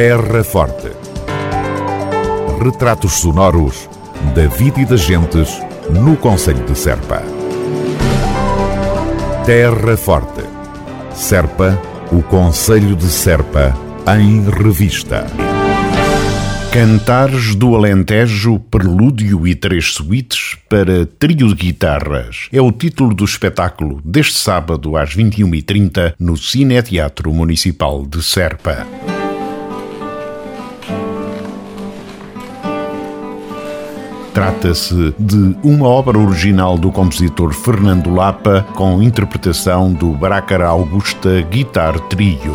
Terra Forte. Retratos sonoros da vida e das gentes no Conselho de Serpa. Terra Forte. Serpa, o Conselho de Serpa, em revista. Cantares do Alentejo, Prelúdio e Três Suítes para Trio de Guitarras é o título do espetáculo deste sábado às 21h30 no Cine Teatro Municipal de Serpa. Trata-se de uma obra original do compositor Fernando Lapa com interpretação do Brácara Augusta Guitar Trio.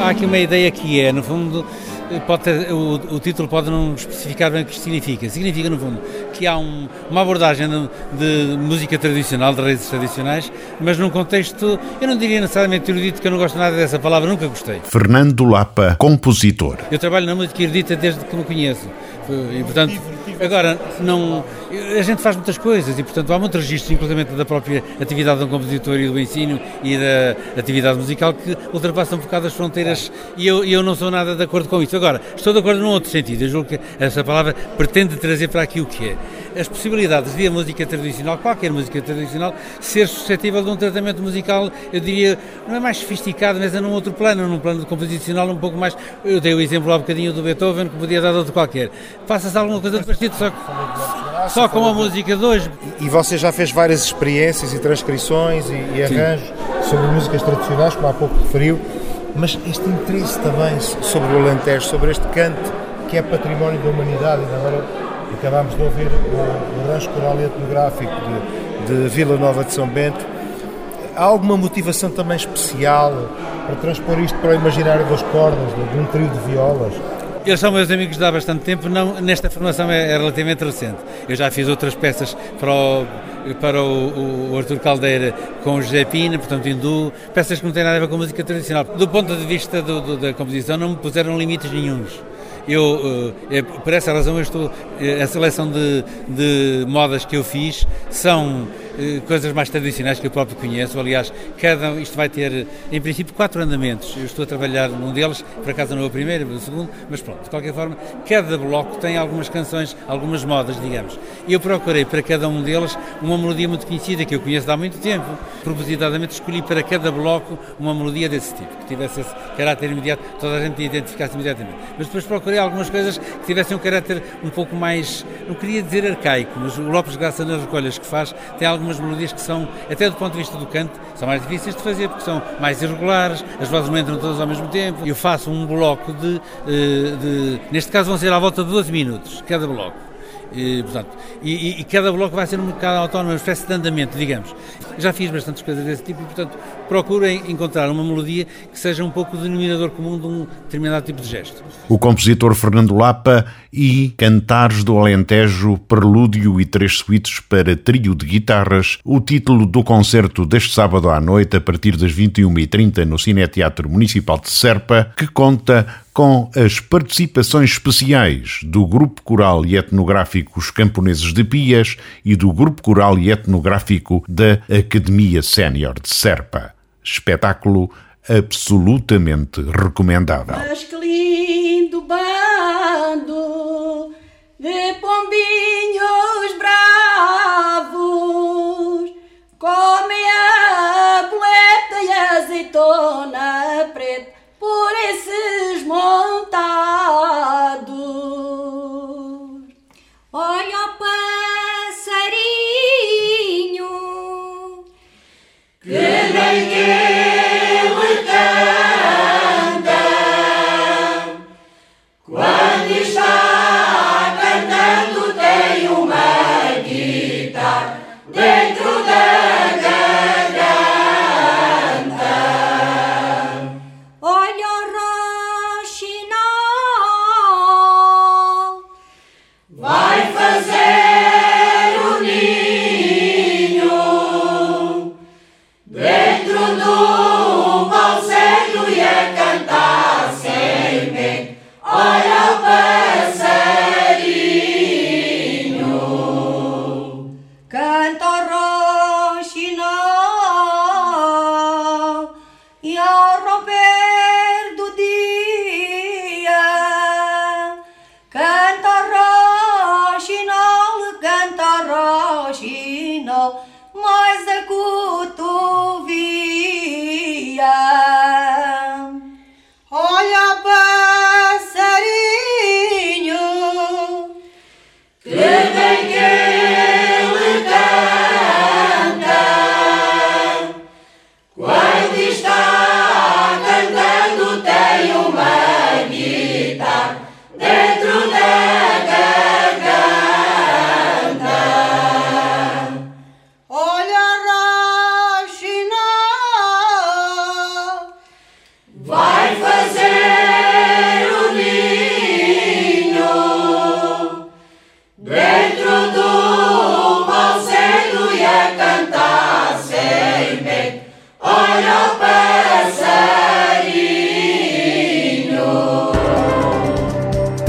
há aqui uma ideia que é, no fundo, pode ter, o, o, título pode não especificar bem o que significa. Significa, no fundo, que há um, uma abordagem de, de, música tradicional, de raízes tradicionais, mas num contexto, eu não diria necessariamente erudito, que eu não gosto nada dessa palavra, nunca gostei. Fernando Lapa, compositor. Eu trabalho na música erudita desde que me conheço. E, portanto, agora, não, a gente faz muitas coisas e, portanto, há muito registro, inclusive da própria atividade de um compositor e do ensino e da atividade musical que ultrapassam um bocado as fronteiras e eu, eu não sou nada de acordo com isso. Agora, estou de acordo num outro sentido. Eu julgo que essa palavra pretende trazer para aqui o que é as possibilidades de a música tradicional, qualquer música tradicional, ser suscetível de um tratamento musical, eu diria, não é mais sofisticado, mas é num outro plano, num plano composicional um pouco mais. Eu dei o exemplo há um bocadinho do Beethoven, que podia dar outro qualquer. Faça-se alguma coisa de parecido, só, só com a música de hoje. E você já fez várias experiências e transcrições e, e arranjos sobre músicas tradicionais, como há pouco referiu, mas este interesse também sobre o Alentejo, sobre este canto que é património da humanidade, e agora acabámos de ouvir o, o rancho coral e etnográfico de, de Vila Nova de São Bento. Há alguma motivação também especial para transpor isto para o imaginário das cordas, de, de um trio de violas? Eles são meus amigos de há bastante tempo, não, nesta formação é, é relativamente recente. Eu já fiz outras peças para o, para o, o Artur Caldeira com o José Pina, portanto hindu, peças que não têm nada a ver com música tradicional. Do ponto de vista do, do, da composição não me puseram limites nenhums. Eu, eh, por essa razão, eu estou, eh, a seleção de, de modas que eu fiz são coisas mais tradicionais que eu próprio conheço. Aliás, cada, isto vai ter, em princípio, quatro andamentos. Eu estou a trabalhar num deles, por acaso não é o primeiro, é o segundo, mas pronto, de qualquer forma, cada bloco tem algumas canções, algumas modas, digamos. Eu procurei para cada um deles uma melodia muito conhecida, que eu conheço há muito tempo. Propositadamente escolhi para cada bloco uma melodia desse tipo, que tivesse esse caráter imediato, toda a gente identificasse imediatamente. Mas depois procurei algumas coisas que tivessem um caráter um pouco mais, não queria dizer arcaico, mas o Lopes Graça nas recolhas que faz tem algo algumas melodias que são, até do ponto de vista do canto, são mais difíceis de fazer porque são mais irregulares, as vozes não entram todas ao mesmo tempo. Eu faço um bloco de, eh, de neste caso vão ser à volta de 12 minutos, cada bloco. E, portanto, e, e, cada bloco vai ser um bocado autónomo, uma espécie de andamento, digamos. Já fiz bastantes coisas desse tipo e, portanto, procurem encontrar uma melodia que seja um pouco o denominador comum de um determinado tipo de gesto. O compositor Fernando Lapa e Cantares do Alentejo, Prelúdio e Três Suítes para Trio de Guitarras, o título do concerto deste sábado à noite, a partir das 21h30 no Cineteatro Municipal de Serpa, que conta com as participações especiais do Grupo Coral e Etnográfico Os Camponeses de Pias e do Grupo Coral e Etnográfico da Academia Sénior de Serpa. Espetáculo absolutamente recomendável. Mas que lindo bando de pombinhos Moise Couto.